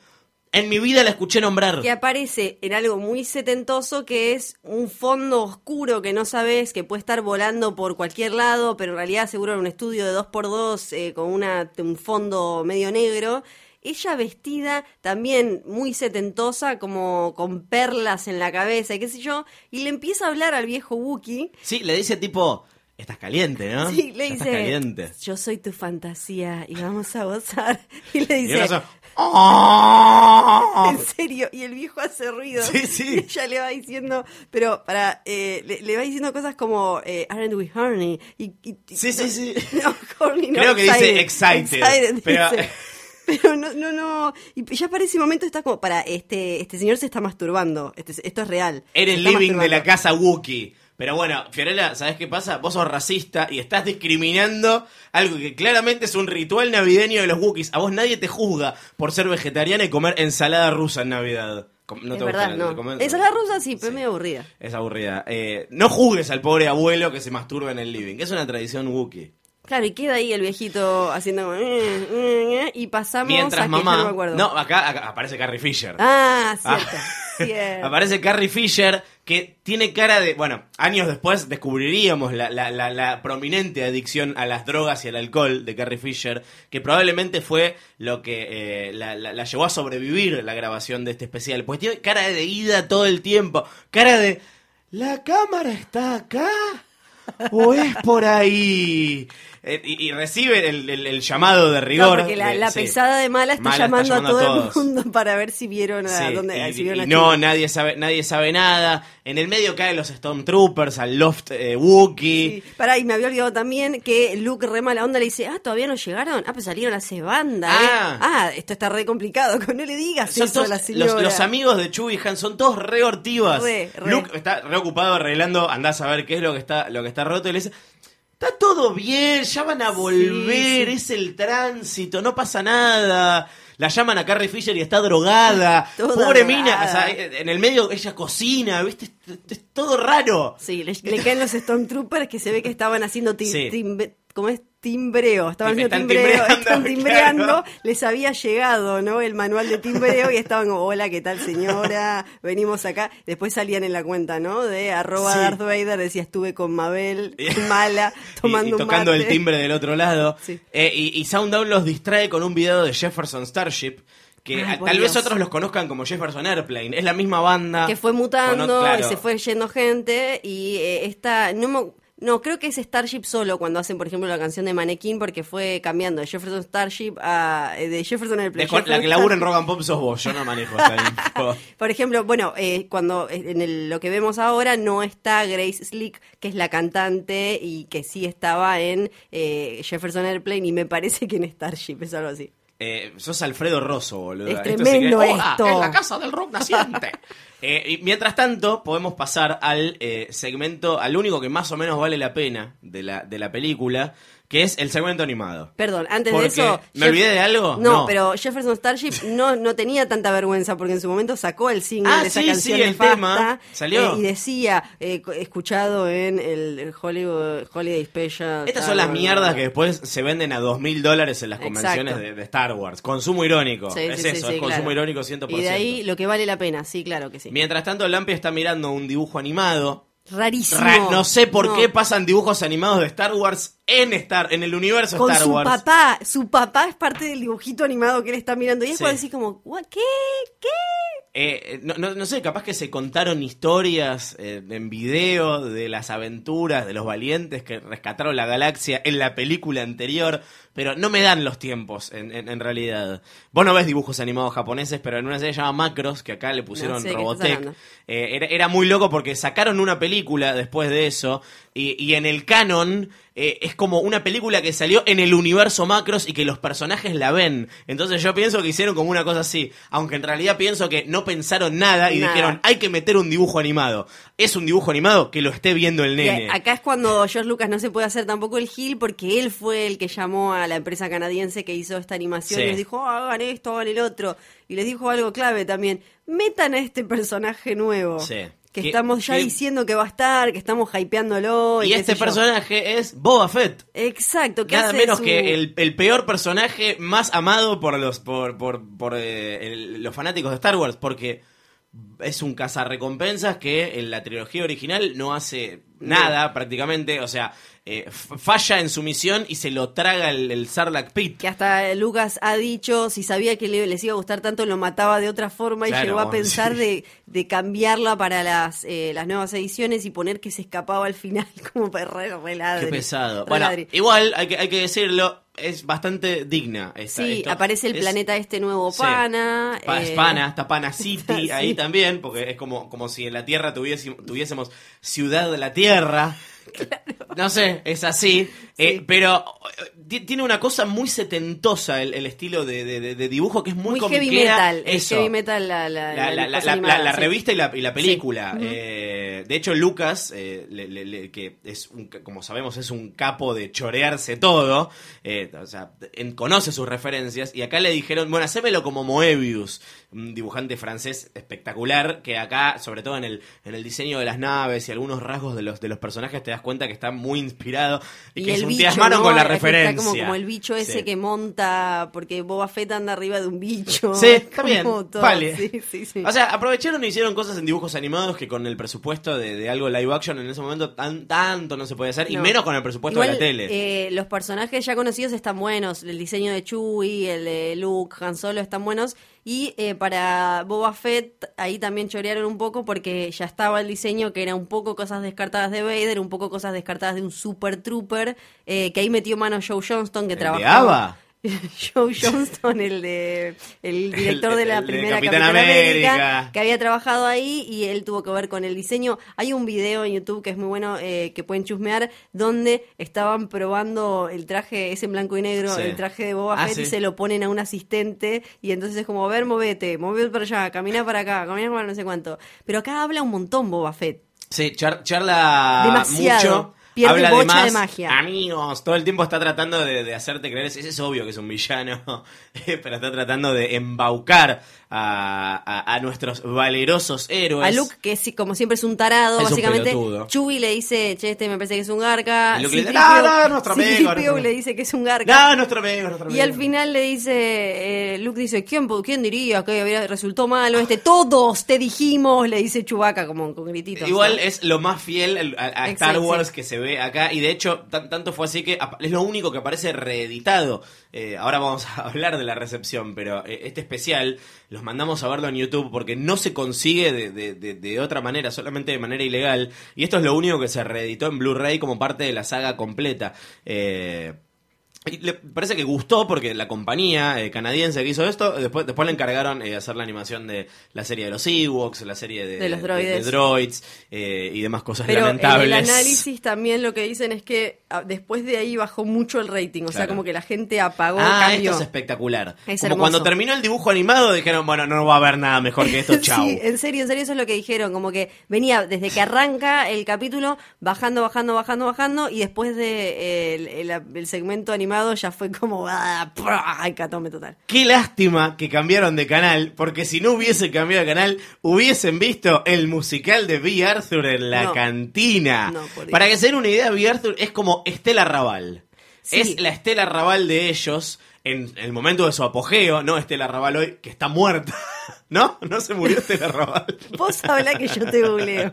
En mi vida la escuché nombrar. Que aparece en algo muy setentoso que es un fondo oscuro que no sabes, que puede estar volando por cualquier lado, pero en realidad seguro en un estudio de 2x2 eh, con una, un fondo medio negro. Ella vestida también muy setentosa, como con perlas en la cabeza y qué sé yo, y le empieza a hablar al viejo Wookiee. Sí, le dice tipo, estás caliente, ¿no? Sí, le dice, Estás caliente. yo soy tu fantasía y vamos a gozar. <laughs> Y le dice. En serio, y el viejo hace ruido. Sí, sí. Y <laughs> ella le va diciendo, pero para, eh, le, le va diciendo cosas como, eh, aren't we horny? Y, y- Sí, sí, sí. <laughs> No, horny, no, Creo que dice excited, pero- dice. <laughs> Pero no, no, no. Y ya para ese momento está como, para, este, este señor se está masturbando. Este, esto es real. Era el living de la casa Wookiee. Pero bueno, Fiorella, ¿sabes qué pasa? Vos sos racista y estás discriminando algo que claramente es un ritual navideño de los Wookiees. A vos nadie te juzga por ser vegetariana y comer ensalada rusa en Navidad. No es te verdad, gusta no. comer- Ensalada rusa sí, pero es medio aburrida. Es aburrida. Eh, no juzgues al pobre abuelo que se masturba en el living. Es una tradición Wookiee. Claro, y queda ahí el viejito haciendo como, eh, eh, y pasamos Mientras a que mamá... no me acuerdo. No, acá, acá aparece Carrie Fisher. Ah, cierto. Ah. cierto. <laughs> Aparece Carrie Fisher, que tiene cara de. Bueno, años después descubriríamos la, la- la- prominente adicción a las drogas y al alcohol de Carrie Fisher, que probablemente fue lo que eh, la llevó a sobrevivir la grabación de este especial. Pues tiene cara de ida todo el tiempo, cara de. ¿La cámara está acá? ¿O es por ahí? Eh, y, y recibe el, el- el llamado de No, rigor. porque la, la sí. pesada de mala está, Mala está llamando, a todo a el mundo para ver si vieron a Sí, dónde y, si vieron y a no, nadie sabe, nadie sabe nada. En el medio caen los Stormtroopers al loft eh, Wookiee. Sí. Pará, y me había olvidado también que Luke re mala onda le dice, ah, todavía no llegaron. Ah, pues salieron hace banda. ¿eh? Ah. Ah, esto está re complicado. No le digas Son eso a la señora. los, los amigos de Chewie y Han son todos re hortivas. Re, re. Luke está re ocupado arreglando, andás a ver qué es lo que está, lo que está roto y le dice, está todo bien, ya van a volver, sí. es el tránsito, no pasa nada. La llaman a Carrie Fisher y está drogada. <laughs> Toda Pobre drogada. mina, o sea, en el medio ella cocina, ¿viste? Es, es todo raro. Sí, le, le caen los Stormtroopers que se ve que estaban haciendo ¿cómo es? timbreo, estaban haciendo timbreo, están timbreando, claro. les había llegado, ¿no? El manual de timbreo y estaban como, hola, ¿qué tal señora? Venimos acá. Después salían en la cuenta, ¿no? De arroba Sí. Darth Vader, decía, estuve con Mabel, <laughs> mala, Y- tomando y, un tocando mate. el timbre del otro lado. Sí. Eh, y, y Sounddown los distrae con un video de Jefferson Starship. Que Ay, tal vez otros los conozcan como Jefferson Airplane. Es la misma banda. que fue mutando claro. y se fue yendo gente y eh, esta no no creo que es Starship solo cuando hacen por ejemplo la canción de Manequín porque fue cambiando de Jefferson Starship a eh, de Jefferson Airplane. De- la que labura en. Rock and Pop sos vos. Yo no manejo esta <laughs> info. Por ejemplo, bueno, eh, cuando eh, en el- lo que vemos ahora no está Grace Slick, que es la cantante y que sí estaba en eh, Jefferson Airplane y me parece que en Starship es algo así. Eh, sos Alfredo Rosso, boludo. Es Esto tremendo ¡Hola! esto. En la casa del rock naciente. <laughs> Eh, y mientras tanto, podemos pasar al eh, segmento, al único que más o menos vale la pena de la, de la película, que es el segmento animado. Perdón, antes Porque, de eso. ¿me olvidé de algo? No, No. pero Jefferson Starship no, no tenía tanta vergüenza porque en su momento sacó el single Ah, de esa sí, canción sí, el tema. Salió. eh, y decía, eh, escuchado en el, Hollywood Holiday Special. Estas son las mierdas que después se venden a dos mil dólares en las convenciones de, de Star Wars. Consumo irónico. Sí, es eso, es consumo claro. irónico 100%. Y de ahí lo que vale la pena, sí, claro que sí. Mientras tanto, Lampi está mirando un dibujo animado. Rarísimo. Ra- no sé por No. qué pasan dibujos animados de Star Wars en Star, en el universo Con Star su Wars. papá. Su papá es parte del dibujito animado que él está mirando. Y es Sí. cuando decís como, "What? ¿qué? ¿Qué? Eh, no, no- no sé, capaz que se contaron historias eh, en video de las aventuras de los valientes que rescataron la galaxia en la película anterior, pero no me dan los tiempos en, en- en realidad. Vos no ves dibujos animados japoneses, pero en una serie llamada Macros, que acá le pusieron No sé Robotech, eh, era, era muy loco porque sacaron una película después de eso y, y en el canon eh, es como una película que salió en el universo Macros y que los personajes la ven. Entonces yo pienso que hicieron como una cosa así, aunque en realidad pienso que no pensaron nada y Nada. dijeron hay que meter un dibujo animado. Es un dibujo animado que lo esté viendo el Y nene. acá es cuando George Lucas no se puede hacer tampoco el Gil porque él fue el que llamó a la empresa canadiense que hizo esta animación Sí. y les dijo, "Oh, hagan esto, hagan el otro. Y les dijo algo clave también, metan a este personaje nuevo. Sí. Que Que- estamos ya que- diciendo que va a estar, que estamos hypeándolo. y qué este personaje es Boba Fett. Exacto, que Nada hace menos su- que el, el peor personaje más amado por los por, por, por, eh, el- los fanáticos de Star Wars, porque es un cazarrecompensas que en la trilogía original no hace nada prácticamente, o sea, eh, falla en su misión y se lo traga el, el Sarlacc Pit. Que hasta Lucas ha dicho, si sabía que le- les iba a gustar tanto, lo mataba de otra forma y Claro, llegó a <laughs> pensar sí. de, de cambiarla para las, eh, las nuevas ediciones y poner que se escapaba al final <laughs> como para re, re Qué pesado. re Bueno, igual hay que, hay que decirlo, es bastante digna. Esta, Sí, esto. aparece el Es- planeta este nuevo Sí. Pana. Pa- eh, Pana, está Pana <laughs> City Sí. ahí también, porque es como, como si en la Tierra tuviésemos, tuviésemos Ciudad de la Tierra. No sé, es así. Eh, pero eh, ti- tiene una cosa muy setentosa el, el estilo de, de- de- de dibujo que es muy, muy heavy comiquera. metal. es Eso. heavy metal la, la, animada, sí. revista y la, y la película. Sí. Eh, de hecho, Lucas, eh, le- le- le- que es un, como sabemos, es un capo de chorearse todo. eh, o sea, en- conoce sus referencias. Y acá le dijeron, bueno, hacémelo como Moebius, un dibujante francés espectacular. Que acá, sobre todo en el, en el diseño de las naves y algunos rasgos de los, de los personajes, te das cuenta que está muy inspirado. Y, que el se bicho, entusiasmaron ¿no? con la Está referencia. como, como el bicho ese Sí. que monta, porque Boba Fett anda arriba de un bicho. Sí, Es <laughs> está bien. todo, Vale. sí, sí, sí. O sea, aprovecharon y hicieron cosas en dibujos animados que con el presupuesto de, de algo live action en ese momento tan tanto no se puede hacer. Y No. menos con el presupuesto Igual, de la tele. eh, los personajes ya conocidos están buenos. El diseño de Chewie, el de Luke, Han Solo están buenos. Y eh, para Boba Fett, ahí también chorearon un poco porque ya estaba el diseño que era un poco cosas descartadas de Vader, un poco cosas descartadas de un Super Trooper. eh, que ahí metió mano Joe Johnston, que ¿El de trabajaba. <laughs> Joe Johnston, el de el director El- de la el de primera Capitán Capitán, América, América. que había trabajado ahí y él tuvo que ver con el diseño. Hay un video en YouTube que es muy bueno eh, que pueden chusmear donde estaban probando el traje, es en blanco y negro, Sí. el traje de Boba Ah, Fett y se lo ponen a un asistente y entonces es como, a ver, movete, movete para allá, camina para acá, camina para no sé cuánto. Pero acá habla un montón Boba Fett. Sí, char- charla Demasiado. mucho. Pierde habla bocha de, más, de magia. Amigos, todo el tiempo está tratando de, de hacerte creer. Es, es obvio que es un villano, <laughs> pero está tratando de embaucar a, a- a nuestros valerosos héroes. A Luke, que es, como siempre es un tarado, Es un básicamente. pelotudo. Chewie le dice, che, este me parece que es un garca. Y Luke le dice, C-3PO "No, no, es nuestro amigo, C-3PO nuestro amigo". le dice que es un garca. No, nuestro amigo, nuestro Y al final le dice, eh, Luke dice, ¿quién, quién diría que había- resultó malo este? Todos te dijimos, le dice Chewbacca como con grititos. Igual ¿no? es lo más fiel a, a Exacto, Star Wars sí. que se ve acá. Y de hecho, tan- tanto fue así que es lo único que aparece reeditado. Eh, ahora vamos a <laughs> hablar de la recepción, pero eh, este especial los mandamos a verlo en YouTube porque no se consigue de- de otra manera, solamente de manera ilegal. Y esto es lo único que se reeditó en Blu-ray como parte de la saga completa. Eh, y le parece que gustó porque la compañía eh, canadiense que hizo esto, después, después le encargaron eh, hacer la animación de la serie de los Ewoks, la serie de, De los droides. de droids eh, y demás cosas Pero en lamentables. el análisis también lo que dicen es que ah, después de ahí bajó mucho el rating. O sea, como que la gente apagó, Ah, cambió. esto es espectacular. Es Como hermoso. cuando terminó el dibujo animado dijeron, bueno, no va a haber nada mejor que esto, <laughs> chau. Sí, en serio, en serio, eso es lo que dijeron. Como que venía desde que arranca el capítulo, bajando, bajando, bajando, bajando, y después de eh, el, el- el segmento animado ya fue como. ¡ah! Hecatombe total. Qué lástima que cambiaron de canal, porque si no hubiesen cambiado de canal, hubiesen visto el musical de B. Arthur en la No. cantina. No. Para que se den una idea, B. Arthur es como Estela Raval. Sí. Es la Estela Raval de ellos en el momento de su apogeo, no Estela Raval hoy, que está muerta. <laughs> ¿No? ¿No se murió Estela Raval? <laughs> Vos habla que yo te googleo.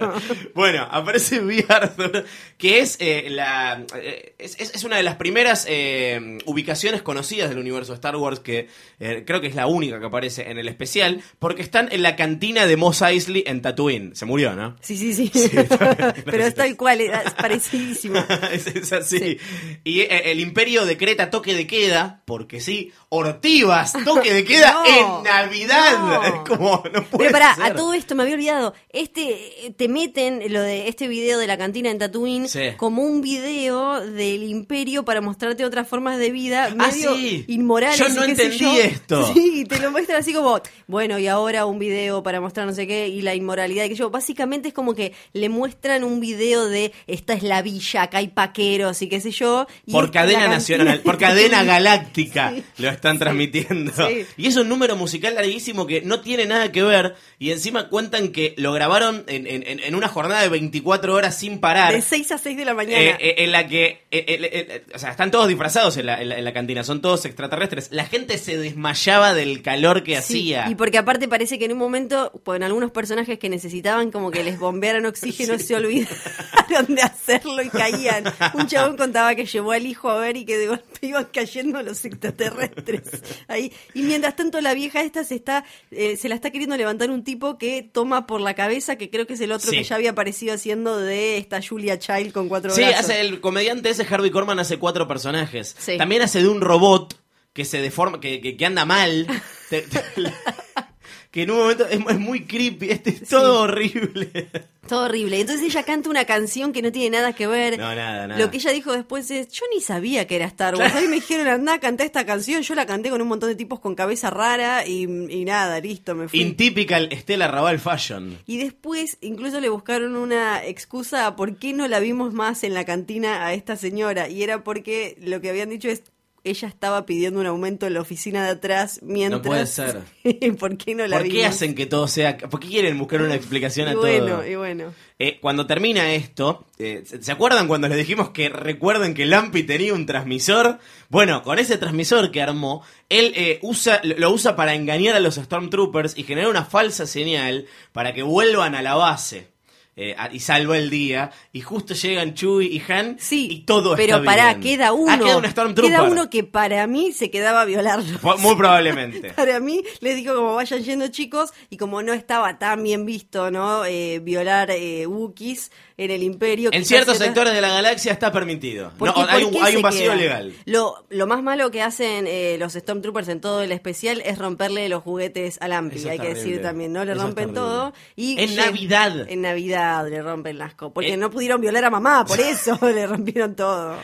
Bueno, aparece <laughs> V. Arthur, que es eh, la eh, es, es- una de las primeras eh, ubicaciones conocidas del universo de Star Wars, que eh, creo que es la única que aparece en el especial, porque están en la cantina de Mos Eisley en Tatooine. Se murió, ¿no? Sí, sí, sí. <laughs> Pero es tal cual, es parecidísimo. es, es así. Sí. Y eh, el imperio decreta toque de queda, porque sí, Ortivas, toque de queda No, en Navidad. no. <laughs> Como, no puede Pero pará, ser. a todo esto me había olvidado. Este, te meten lo de este video de la cantina en Tatooine Sí. como un video del imperio para mostrarte otras formas de vida Ah, medio sí. inmorales. Yo no entendí yo. esto. <laughs> Sí, te lo muestran así como, bueno, y ahora un video para mostrar no sé qué y la inmoralidad y que yo. Básicamente es como que le muestran un video de esta es la villa, acá hay paqueros y qué sé yo. y Por cadena nacional, por cadena <laughs> galáctica Sí. lo están transmitiendo. Y es un número musical larguísimo que no tiene nada que ver. Y encima cuentan que lo grabaron en, en- en- en una jornada de 24 horas sin parar. De 6 a 6 de la mañana. Eh, eh, en la que, eh, o sea, están todos disfrazados en la, en la- en la cantina, son todos extraterrestres. La gente se desmayaba del calor que Sí, hacía. Y porque aparte parece que en un momento, en algunos personajes que necesitaban como que les bombearan <laughs> oxígeno, se olvidaron de hacerlo y caían. Un chabón contaba que llevó al hijo a ver y que de golpe iban cayendo los extraterrestres. Ahí. Y mientras tanto la vieja esta se está, se la está queriendo levantar un tipo que toma por la cabeza, que creo que es el otro Sí. que ya había aparecido haciendo de esta Julia Child con cuatro Sí, brazos. hace el comediante ese Harvey Korman hace cuatro personajes. Sí. También hace de un robot que se deforma, que, que, que anda mal. <laughs> Te- te- que en un momento es, es muy creepy, este es todo horrible. <laughs> Todo horrible. Entonces ella canta una canción que no tiene nada que ver. No, nada, nada. Lo que ella dijo después es, yo ni sabía que era Star Wars. A mí me dijeron, anda, cantá esta canción. Yo la canté con un montón de tipos con cabeza rara y, y nada, listo, me fui. Intypical Estela Raval Fashion. y después incluso le buscaron una excusa a por qué no la vimos más en la cantina a esta señora. Y era porque lo que habían dicho es, ella estaba pidiendo un aumento en la oficina de atrás mientras... No puede <laughs> ser. ¿Por qué no la ¿Por qué hacen que todo sea.? ¿Por qué quieren buscar una explicación Y a bueno, todo? y bueno. Eh, cuando termina esto, eh, ¿se acuerdan cuando les dijimos que recuerden que Lampi tenía un transmisor? Bueno, con ese transmisor que armó, él eh, usa, lo lo usa para engañar a los Stormtroopers y generar una falsa señal para que vuelvan a la base. Eh, y salva el día. Y justo llegan Chewie y Han Sí, y todo pero está pará, bien. queda uno. Ah, queda un. Queda uno que para mí se quedaba a Muy probablemente. <laughs> Para mí, les dijo como vayan yendo chicos, y como no estaba tan bien visto, ¿no? Eh, violar eh, Wookiees en el Imperio. En ciertos era- sectores de la galaxia está permitido. ¿Por No, qué- hay un, hay vacío legal. Lo, lo más malo que hacen eh, los Stormtroopers en todo el especial es romperle los juguetes a Lampi, Eso hay que decir también, ¿no? Le Eso rompen todo. Y En Navidad. En Navidad le rompen las cosas. Porque Eh. no pudieron violar a mamá, por <laughs> eso <laughs> le rompieron todo.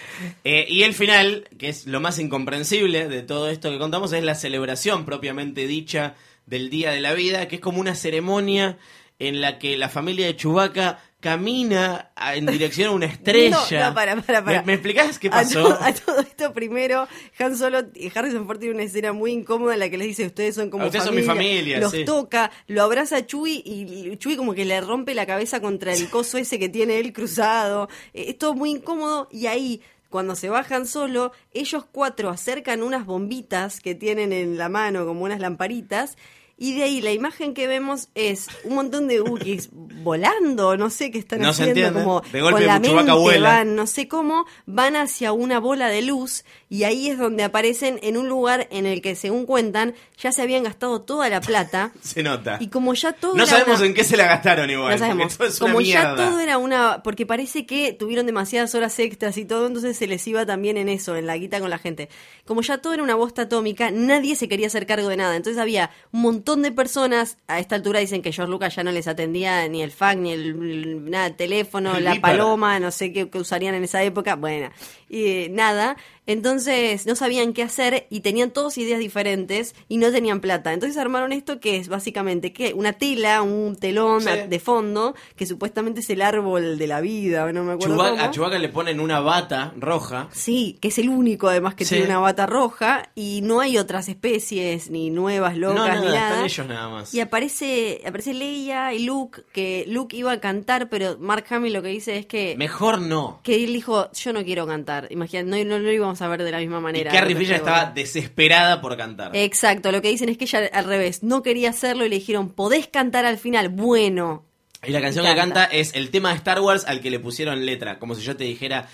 Eh, y el final, que es lo más incomprensible de todo esto que contamos, es la celebración propiamente dicha del Día de la Vida, que es como una ceremonia en la que la familia de Chewbacca camina a- en dirección a una estrella. <laughs> No, no, para, para, para. ¿Me, me explicás qué A pasó? todo, a todo esto primero, Han Solo y Harrison Ford tiene una escena muy incómoda en la que les dice, ustedes son como Ah, ustedes son mi familia. familia, Los sí. toca, lo abraza a Chewie y Chewie como que le rompe la cabeza contra el <laughs> coso ese que tiene él cruzado. Eh, Es todo muy incómodo y ahí... Cuando se bajan solo, ellos cuatro acercan unas bombitas que tienen en la mano, como unas lamparitas, y de ahí la imagen que vemos es un montón de Wookiees <laughs> volando, no sé qué están No haciendo, como De golpe con la mente vuela. van, no sé cómo, van hacia una bola de luz y ahí es donde aparecen en un lugar en el que, según cuentan, ya se habían gastado toda la plata. <laughs> Se nota. Y como ya todo No era sabemos una- en qué se la gastaron igual. no sabemos. porque todo es una Como ya todo era una. Porque parece que tuvieron demasiadas horas extras y todo, entonces se les iba también en eso, en la guita con la gente. Como ya todo era una bosta atómica, nadie se quería hacer cargo de nada. Entonces había un montón de personas. A esta altura dicen que George Lucas ya no les atendía ni el fax, ni el, nada, el teléfono, El la paloma, no sé qué, qué usarían en esa época. Bueno, y eh, nada. Entonces no sabían qué hacer y tenían todos ideas diferentes y no tenían plata. Entonces armaron esto que es básicamente que una tela, un telón Sí. de fondo, que supuestamente es el árbol de la vida, no me acuerdo cómo. a Chewbacca le ponen una bata roja. Sí, que es el único además que Sí. tiene una bata roja y no hay otras especies ni nuevas locas no, nada, ni nada. están ellos nada más. Y aparece, aparece Leia y Luke, que Luke iba a cantar, pero Mark Hamill lo que dice es que Mejor no. que él dijo, yo no quiero cantar. Imagínate, no, no lo íbamos vamos a ver de la misma Y manera. Carrie Lo Fisher estaba desesperada por cantar. Exacto, lo que dicen es que ella al revés, no quería hacerlo y le dijeron, podés cantar al final. Bueno, Y la canción Y que canta es el tema de Star Wars al que le pusieron letra. Como si yo te dijera.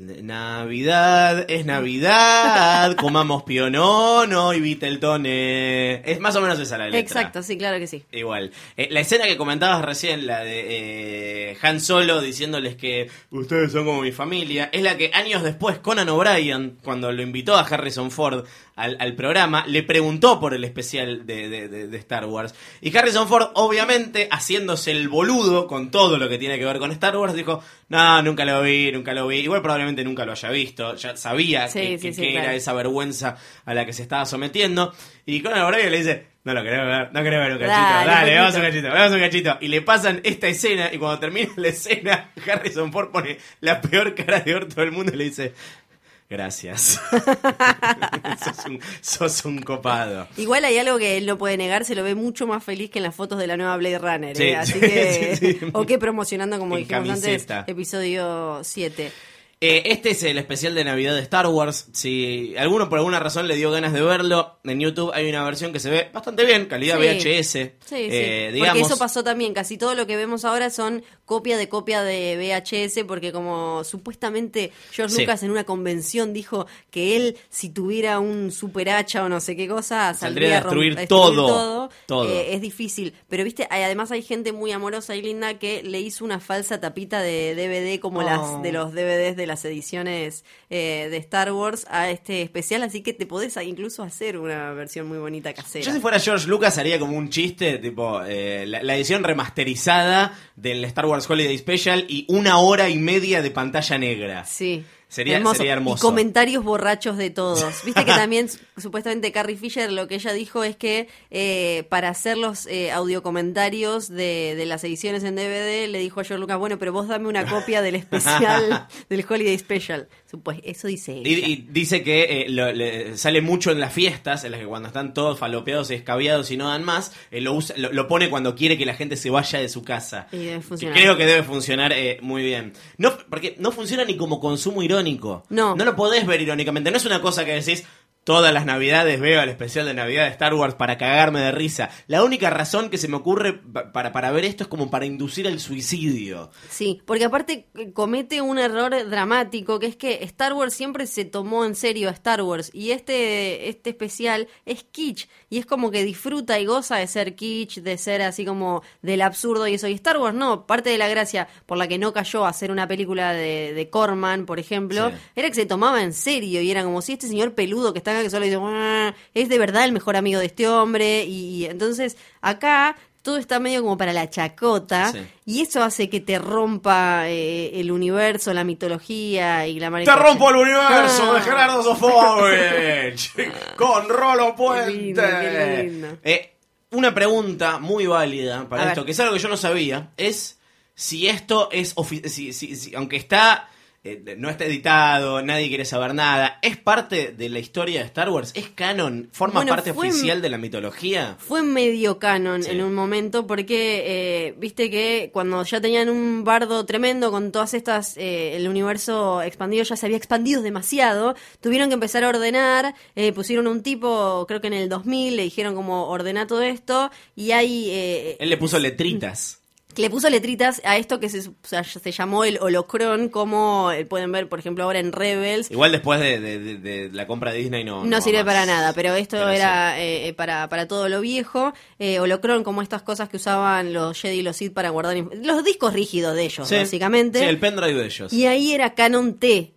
Navidad, es Navidad, comamos pionono y Viteltoné. Es más o menos esa la letra. exacto, sí, claro que sí. Igual. Eh, la escena que comentabas recién, la de eh, Han Solo diciéndoles que ustedes son como mi familia, es la que años después Conan O'Brien, cuando lo invitó a Harrison Ford al, al programa, le preguntó por el especial de, de- de- de Star Wars. Y Harrison Ford, obviamente, haciéndose el boludo con todo lo que tiene que ver con Star Wars, dijo, no, nunca lo vi, nunca lo vi. Igual probablemente nunca lo haya visto, ya sabía Sí, que, sí, que- sí, que claro. era esa vergüenza a la que se estaba sometiendo. Y Conan O'Brien le dice, no lo querés ver, no querés ver un cachito, Dale, vamos a un cachito, vamos a un cachito. Y le pasan esta escena y cuando termina la escena, <laughs> Harrison Ford pone la peor cara de orto del mundo y le dice, gracias. <laughs> sos, un, sos un copado. Igual hay algo que él no puede negar, se lo ve mucho más feliz que en las fotos de la nueva Blade Runner. Sí, ¿eh? Así <laughs> sí, que, sí. o que promocionando, como En dijimos camiseta. antes, episodio 7. Eh, este es el especial de Navidad de Star Wars. Si alguno por alguna razón le dio ganas de verlo, en YouTube hay una versión que se ve bastante bien, calidad Sí. VHS. Sí, sí. eh, Porque digamos. eso pasó también. Casi todo lo que vemos ahora son copia de copia de VHS, porque como supuestamente George Sí. Lucas en una convención dijo que él, si tuviera un super hacha o no sé qué cosa, Saldría saldría a destruir todo. Eh, es difícil. Pero viste, hay- además hay gente muy amorosa y linda que le hizo una falsa tapita de DVD como Oh. las de los DVDs de las ediciones eh, de Star Wars a este especial, así que te podés incluso hacer una versión muy bonita casera. Yo si fuera George Lucas haría como un chiste, tipo eh, la, la edición remasterizada del Star Wars Holiday Special y una hora y media de pantalla negra. Sí. Sería- sería hermoso. Y comentarios borrachos de todos. Viste que también su- <laughs> supuestamente Carrie Fisher lo que ella dijo es que eh, para hacer los eh, audiocomentarios de, de las ediciones en DVD le dijo a George Lucas, bueno, pero vos dame una copia del especial, <laughs> del Holiday Special. Pues eso dice ella. Y, y dice que eh, lo- le- sale mucho en las fiestas, en las que cuando están todos falopeados y escabiados y no dan más, eh, lo, usa- lo, lo pone cuando quiere que la gente se vaya de su casa. Y debe Que funcionar. creo que debe funcionar eh, muy bien. No, porque no funciona ni como consumo irónico. No. No lo podés ver irónicamente. No es una cosa que decís. Todas las navidades veo el especial de Navidad de Star Wars para cagarme de risa. La única razón que se me ocurre pa- para, para ver esto es como para inducir el suicidio. Sí, porque aparte comete un error dramático, que es que Star Wars siempre se tomó en serio a Star Wars y este, este especial es kitsch y es como que disfruta y goza de ser kitsch, de ser así como del absurdo y eso. Y Star Wars no, parte de la gracia por la que no cayó a hacer una película de, de Corman, por ejemplo, Sí. era que se tomaba en serio y era como si este señor peludo que está acá que solo dice, es de verdad el mejor amigo de este hombre y, y entonces acá todo está medio como para la chacota Sí. y eso hace que te rompa eh, el universo, la mitología y la ¡Te mariposa. rompo el universo Ah. de Gerardo Sofovich! <laughs> con Rolo Puente. Qué lindo, qué lindo. Eh, una pregunta muy válida para A esto, ver. que es algo que yo no sabía, es si esto es, ofi- si, si- si- aunque está, eh, no está editado, nadie quiere saber nada, ¿es parte de la historia de Star Wars? ¿Es canon? ¿Forma Bueno, parte oficial de la mitología? Fue medio canon Sí. en un momento porque, eh, viste que cuando ya tenían un bardo tremendo con todas estas, eh, el universo expandido ya se había expandido demasiado, tuvieron que empezar a ordenar, eh, pusieron un tipo, creo que en el 2000, le dijeron como ordena todo esto y hay... Él le puso letritas. Le puso letritas a esto que se, o sea, se llamó el holocron, como eh, pueden ver, por ejemplo, ahora en Rebels. Igual después de, de- de- de la compra de Disney no... No, sirve para nada, pero esto Pero era eh, eh, para, para todo lo viejo. Eh, holocron, como estas cosas que usaban los Jedi y los Sith para guardar... Los discos rígidos de ellos, Sí. básicamente. Sí, el pendrive de ellos. Y ahí era Canon T,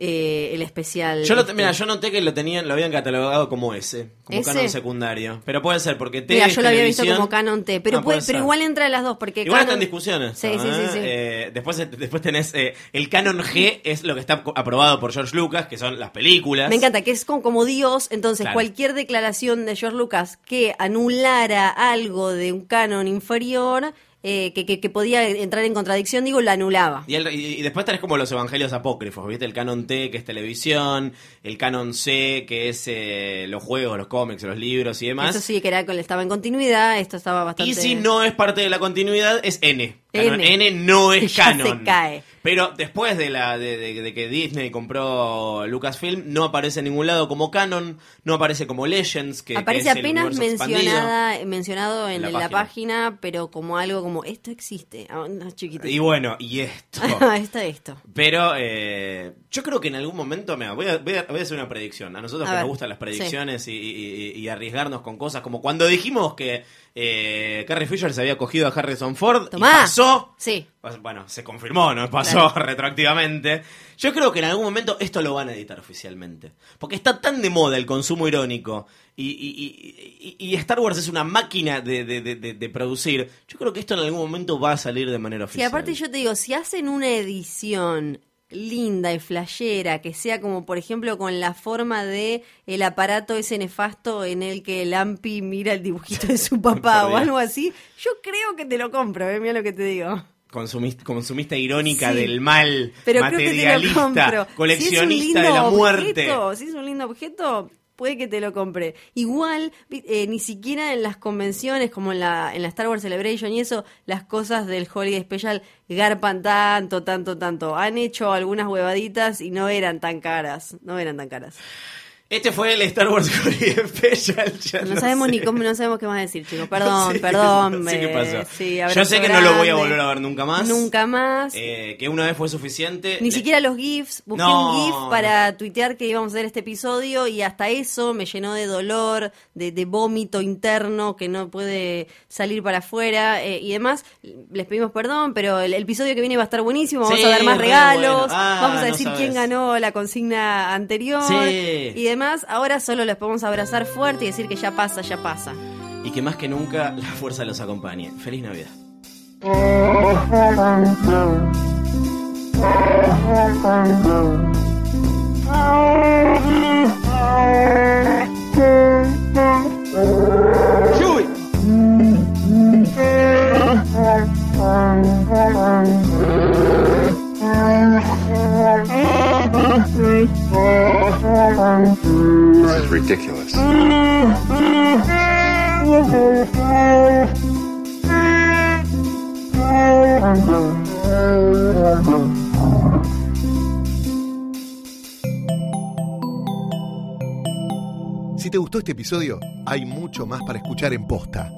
eh, el especial. Yo, lo, este. mira, yo noté que lo tenían, lo habían catalogado como ese, como ¿Ese? canon secundario. Pero puede ser, porque T Mira, yo lo había visto como Canon T, pero, Ah, puede, puede pero igual entra las dos, porque Igual Canon- en discusiones. Sí, sí, sí, sí. Eh, después, después tenés eh, el canon G, es lo que está aprobado por George Lucas, que son las películas. Me encanta, que es como, como Dios, entonces Claro. cualquier declaración de George Lucas que anulara algo de un canon inferior, eh, que, que, que podía entrar en contradicción, digo, la anulaba. Y, el- y- y después tenés como los evangelios apócrifos, ¿viste? El canon T, que es televisión, el canon C, que es eh, los juegos, los cómics, los libros y demás. Eso sí, que era, estaba en continuidad, esto estaba bastante... Y si no es parte de la continuidad, es N. Canon N. N, no <laughs> es Ya canon. se cae. Pero después de, la, de, de- de que Disney compró Lucasfilm, no aparece en ningún lado como canon, no aparece como Legends, que, que Aparece es el apenas expandido. mencionada, mencionado en, la página. página. pero como algo como esto existe. Ah, no, chiquitito. Y bueno, y esto. <laughs> Está esto. Pero eh, yo creo que en algún momento, mira, voy, a, voy, a, voy a hacer una predicción. A nosotros A que ver, nos gustan las predicciones y, y- y- y arriesgarnos con cosas, como cuando dijimos que eh, Carrie Fisher se había cogido a Harrison Ford Tomá. y pasó. Sí. Bueno, se confirmó, no pasó <laughs> retroactivamente. Yo creo que en algún momento esto lo van a editar oficialmente. Porque está tan de moda el consumo irónico y, y- y- y- y Star Wars es una máquina de, de- de- producir. Yo creo que esto en algún momento va a salir de manera Sí, oficial. aparte yo te digo, si hacen una edición linda y flashera, que sea como por ejemplo con la forma de el aparato ese nefasto en el que Lampi mira el dibujito de su <laughs> papá o algo así, yo creo que te lo compro, ¿eh? mira lo que te digo. Consumista, consumista irónica Sí. del mal, Pero creo que te lo materialista, coleccionista si es un de la lindo muerte. objeto, si es un lindo objeto, puede que te lo compre. Igual, eh, ni siquiera en las convenciones, como en la, en la Star Wars Celebration y eso, las cosas del Holiday Special garpan tanto, tanto, tanto. Han hecho algunas huevaditas y no eran tan caras. No eran tan caras. Este fue el Star Wars Holiday <laughs> Special. ya No, sabemos sé. ni cómo, no sabemos qué más decir, chicos. <laughs> Perdón, perdón. <laughs> no sé qué eh, pasó. sí, Yo sé que no lo voy a volver a ver nunca más. Nunca más. Eh, que una vez fue suficiente. Ni Le- siquiera los GIFs. Busqué No. un GIF para tuitear que íbamos a hacer este episodio y hasta eso me llenó de dolor, de, de vómito interno que no puede salir para afuera eh, y demás. Les pedimos perdón, pero el, el episodio que viene va a estar buenísimo. Vamos Sí, a dar más re regalos. bueno. Ah, vamos a decir quién ganó la consigna anterior Sí. y demás. Ahora solo les podemos abrazar fuerte y decir que ya pasa, ya pasa. Y que más que nunca la fuerza los acompañe. Feliz Navidad. This is ridiculous. Si te gustó este episodio, hay mucho más para escuchar en Posta.